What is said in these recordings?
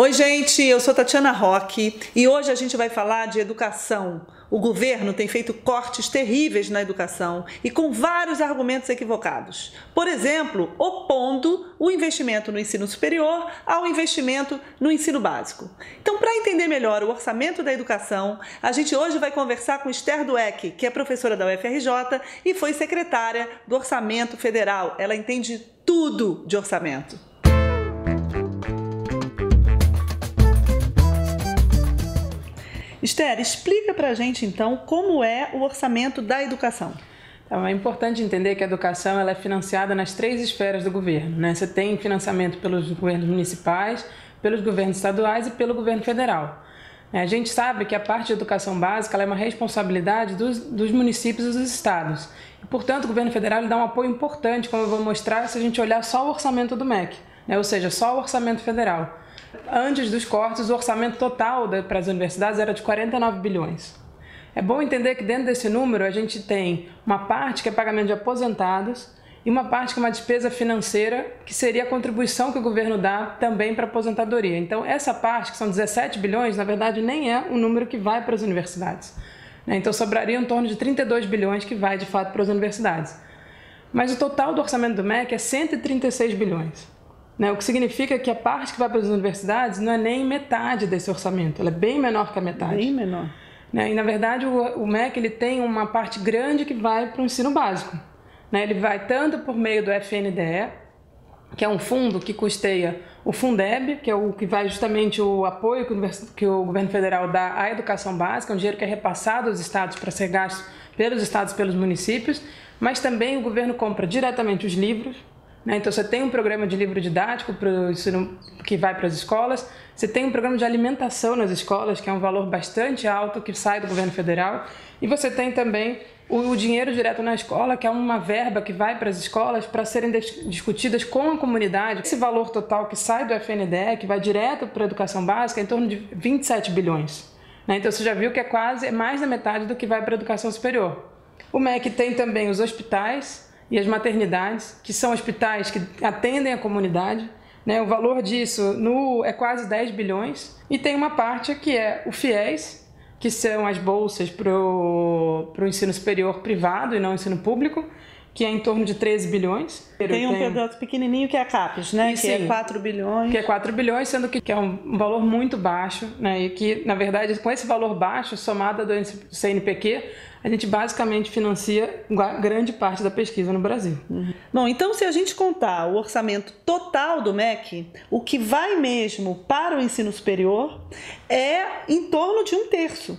Oi, gente, eu sou Tatiana Roque e hoje a gente vai falar de educação. O governo tem feito cortes terríveis na educação e com vários argumentos equivocados. Por exemplo, opondo o investimento no ensino superior ao investimento no ensino básico. Então, para entender melhor o orçamento da educação, a gente hoje vai conversar com Esther Dueck, que é professora da UFRJ e foi secretária do Orçamento Federal. Ela entende tudo de orçamento. Esther, explica para a gente então como é o orçamento da educação. Então, é importante entender que a educação ela é financiada nas três esferas do governo. Né? Você tem financiamento pelos governos municipais, pelos governos estaduais e pelo governo federal. A gente sabe que a parte de educação básica é uma responsabilidade dos, dos, municípios e dos estados. E, portanto, o governo federal dá um apoio importante, como eu vou mostrar, se a gente olhar só o orçamento do MEC, né? ou seja, só o orçamento federal. Antes dos cortes, o orçamento total para as universidades era de 49 bilhões. É bom entender que dentro desse número a gente tem uma parte que é pagamento de aposentados e uma parte que é uma despesa financeira, que seria a contribuição que o governo dá também para a aposentadoria. Então, essa parte, que são 17 bilhões, na verdade nem é um número que vai para as universidades. Né? Então, sobraria em torno de 32 bilhões que vai de fato para as universidades. Mas o total do orçamento do MEC é 136 bilhões. Né? O que significa que a parte que vai para as universidades não é nem metade desse orçamento, ela é bem menor que a metade. Bem menor. Né? E, na verdade, o, o MEC ele tem uma parte grande que vai para o ensino básico. Né? Ele vai tanto por meio do FNDE, que é um fundo que custeia o Fundeb, que é o que vai justamente o apoio que o, que o governo federal dá à educação básica, um dinheiro que é repassado aos estados para ser gasto pelos estados pelos municípios, mas também o governo compra diretamente os livros? Então, você tem um programa de livro didático pro ensino, que vai para as escolas, você tem um programa de alimentação nas escolas, que é um valor bastante alto, que sai do governo federal, e você tem também o, o dinheiro direto na escola, que é uma verba que vai para as escolas para serem discutidas com a comunidade. Esse valor total que sai do FNDE, que vai direto para a educação básica, é em torno de 27 bilhões. Né? Então, você já viu que é quase é mais da metade do que vai para a educação superior. O MEC tem também os hospitais, e as maternidades, que são hospitais que atendem a comunidade. Né? O valor disso no, é quase 10 bilhões. E tem uma parte que é o FIES, que são as bolsas para o ensino superior privado e não ensino público, que é em torno de 13 bilhões. Tem um pedaço pequenininho que é a CAPES, né? E, que é 4 bilhões. Que é 4 bilhões, sendo que é um valor muito baixo, né? E que, na verdade, com esse valor baixo, somado do CNPq, a gente basicamente financia grande parte da pesquisa no Brasil. Uhum. Bom, então se a gente contar o orçamento total do MEC, o que vai mesmo para o ensino superior é em torno de um terço.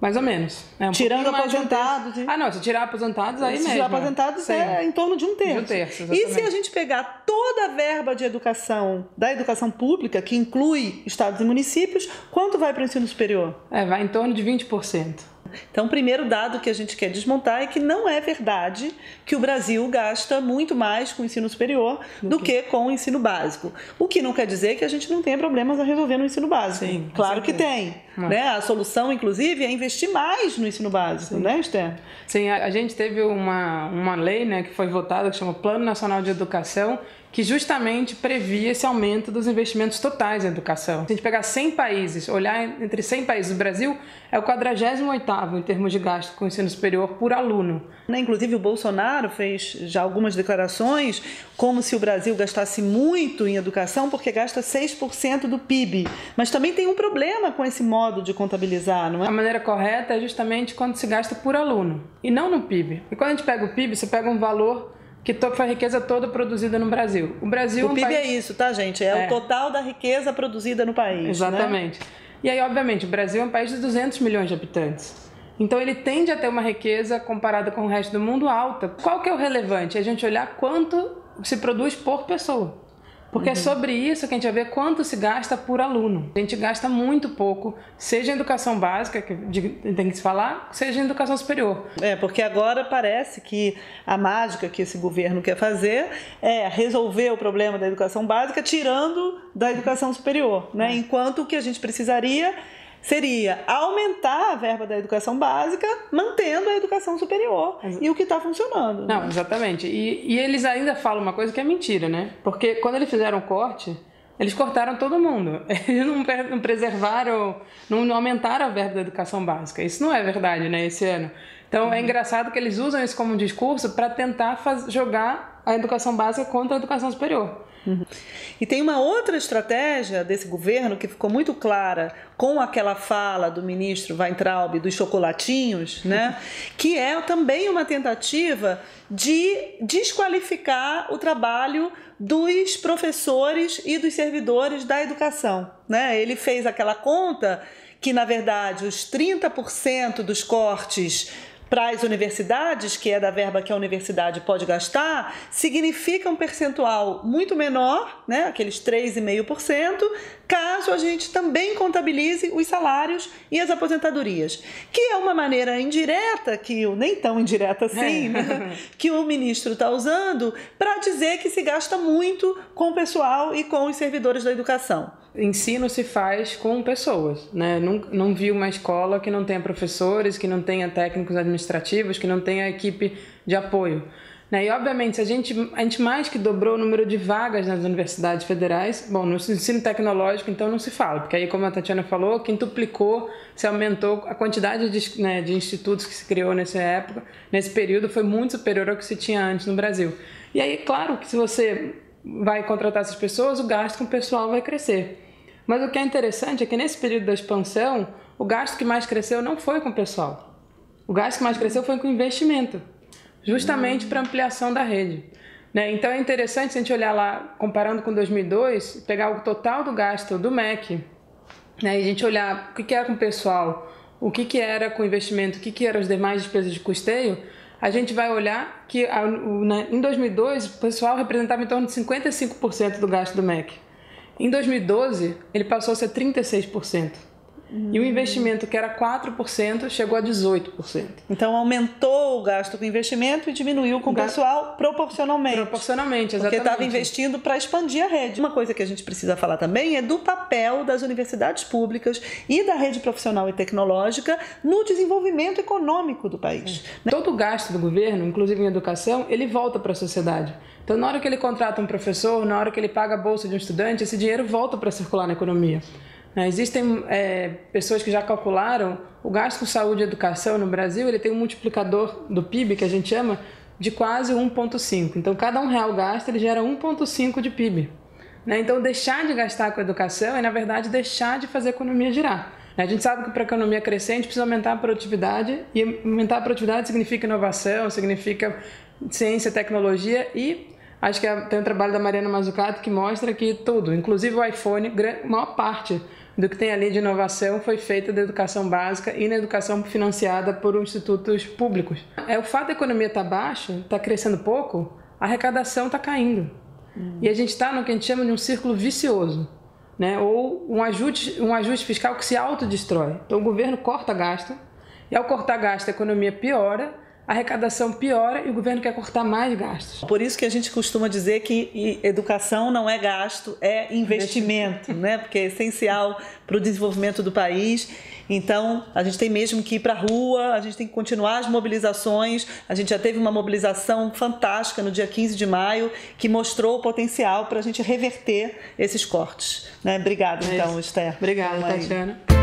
Mais ou menos. É um Tirando aposentados. Um ah, não, se tirar aposentados, aí se mesmo. Se tirar aposentados Sim. é em torno de um terço. De um terço e se a gente pegar toda a verba de educação, da educação pública, que inclui estados e municípios, quanto vai para o ensino superior? É, vai em torno de 20%. Então, o primeiro dado que a gente quer desmontar é que não é verdade que o Brasil gasta muito mais com o ensino superior do que com o ensino básico. O que não quer dizer que a gente não tenha problemas a resolver no ensino básico. Sim, claro que tem. Né? A solução, inclusive, é investir mais no ensino básico, Sim. né, Esther? Sim, a, a gente teve uma, uma lei né, que foi votada que chama Plano Nacional de Educação, que justamente previa esse aumento dos investimentos totais em educação. Se a gente pegar 100 países, olhar entre 100 países, o Brasil é o 48º em termos de gasto com ensino superior por aluno. Né, inclusive o Bolsonaro fez já algumas declarações como se o Brasil gastasse muito em educação porque gasta 6% do PIB. Mas também tem um problema com esse modo de contabilizar, não é? A maneira correta é justamente quando se gasta por aluno e não no PIB. E quando a gente pega o PIB, você pega um valor que foi a riqueza toda produzida no Brasil. O Brasil o é um PIB país... é isso, tá, gente? É, é, o total da riqueza produzida no país. Né? Exatamente. Né? E aí, obviamente, o Brasil é um país de 200 milhões de habitantes. Então ele tende a ter uma riqueza comparada com o resto do mundo alta. Qual que é o relevante? É a gente olhar quanto se produz por pessoa. Porque é uhum. é sobre isso que a gente vai ver quanto se gasta por aluno. A gente gasta muito pouco, seja em educação básica, que tem que se falar, seja em educação superior. É, porque agora parece que a mágica que esse governo quer fazer é resolver o problema da educação básica tirando da educação superior, né? É. Enquanto o que a gente precisaria seria aumentar a verba da educação básica, mantendo a educação superior. E o que está funcionando. Não, exatamente. E, e, eles ainda falam uma coisa que é mentira, né? Porque quando eles fizeram o corte, eles cortaram todo mundo. Eles não, não preservaram, não, não, aumentaram a verba da educação básica. Isso não é verdade, né, esse ano. Então é uhum. é engraçado que eles usam isso como um discurso para tentar faz, jogar a educação básica contra a educação superior. Uhum. E tem uma outra estratégia desse governo que ficou muito clara com aquela fala do ministro Weintraub dos chocolatinhos, né? que é também uma tentativa de desqualificar o trabalho dos professores e dos servidores da educação. Né? Ele fez aquela conta que, na verdade, os 30% dos cortes para as universidades, que é da verba que a universidade pode gastar, significa um percentual muito menor, né, aqueles 3,5%, caso a gente também contabilize os salários e as aposentadorias, que é uma maneira indireta, que nem tão indireta assim, é. né, que o ministro está usando para dizer que se gasta muito com o pessoal e com os servidores da educação ensino se faz com pessoas, né? Não, não vi uma escola que não tenha professores, que não tenha técnicos administrativos, que não tenha equipe de apoio. Né? E, obviamente, a gente, a gente mais que dobrou o número de vagas nas universidades federais, bom, no ensino tecnológico, então, não se fala, porque aí, como a Tatiana falou, quintuplicou, se aumentou a quantidade de, né, de institutos que se criou nessa época, nesse período, foi muito superior ao que se tinha antes no Brasil. E aí, claro que se você vai contratar essas pessoas, o gasto com o pessoal vai crescer. Mas o que é interessante é que nesse período da expansão, o gasto que mais cresceu não foi com o pessoal. O gasto que mais cresceu foi com investimento, justamente para ampliação da rede. Né? Então é interessante se a gente olhar lá, comparando com 2002, pegar o total do gasto do MEC, né? e a gente olhar o que, que era com o pessoal, o que, que era com investimento, o que, que eram as demais despesas de custeio, a gente vai olhar que né, em 2002 o pessoal representava em torno de 55% do gasto do MEC. Em 2012, ele passou a ser 36%. Hum. E o investimento, que era 4%, chegou a 18%. Então aumentou o gasto com investimento e diminuiu com o pessoal proporcionalmente. Proporcionalmente, exatamente. Porque estava investindo para expandir a rede. Uma coisa que a gente precisa falar também é do papel das universidades públicas e da rede profissional e tecnológica no desenvolvimento econômico do país. É. Todo o gasto do governo, inclusive em educação, ele volta para a sociedade. Então, na hora que ele contrata um professor, na hora que ele paga a bolsa de um estudante, esse dinheiro volta para circular na economia. Né? Existem é, pessoas que já calcularam o gasto com saúde e educação no Brasil, ele tem um multiplicador do PIB, que a gente chama, de quase 1,5. Então, cada um real gasto, ele gera 1,5 de PIB. Né? Então, deixar de gastar com educação é, na verdade, deixar de fazer a economia girar. Né? A gente sabe que para a economia crescer, a gente precisa aumentar a produtividade, e aumentar a produtividade significa inovação, significa ciência, tecnologia e acho que é, tem um trabalho da Mariana Mazzucato que mostra que tudo, inclusive o iPhone, a maior parte do que tem ali de inovação foi feita da educação básica e na educação financiada por institutos públicos. É o fato da economia estar tá baixa, está crescendo pouco, a arrecadação está caindo. Hum. E a gente está no que a gente chama de um círculo vicioso, né? ou um ajuste, um ajuste fiscal que se autodestrói. Então o governo corta gasto, e ao cortar gasto a economia piora, a arrecadação piora e o governo quer cortar mais gastos. Por isso que a gente costuma dizer que educação não é gasto, é investimento, né? Porque é essencial para o desenvolvimento do país. Então, a gente tem mesmo que ir para a rua, a gente tem que continuar as mobilizações. A gente já teve uma mobilização fantástica no dia 15 de maio que mostrou o potencial para a gente reverter esses cortes. Né? Obrigada, é então, Esther. Obrigada, Tatiana.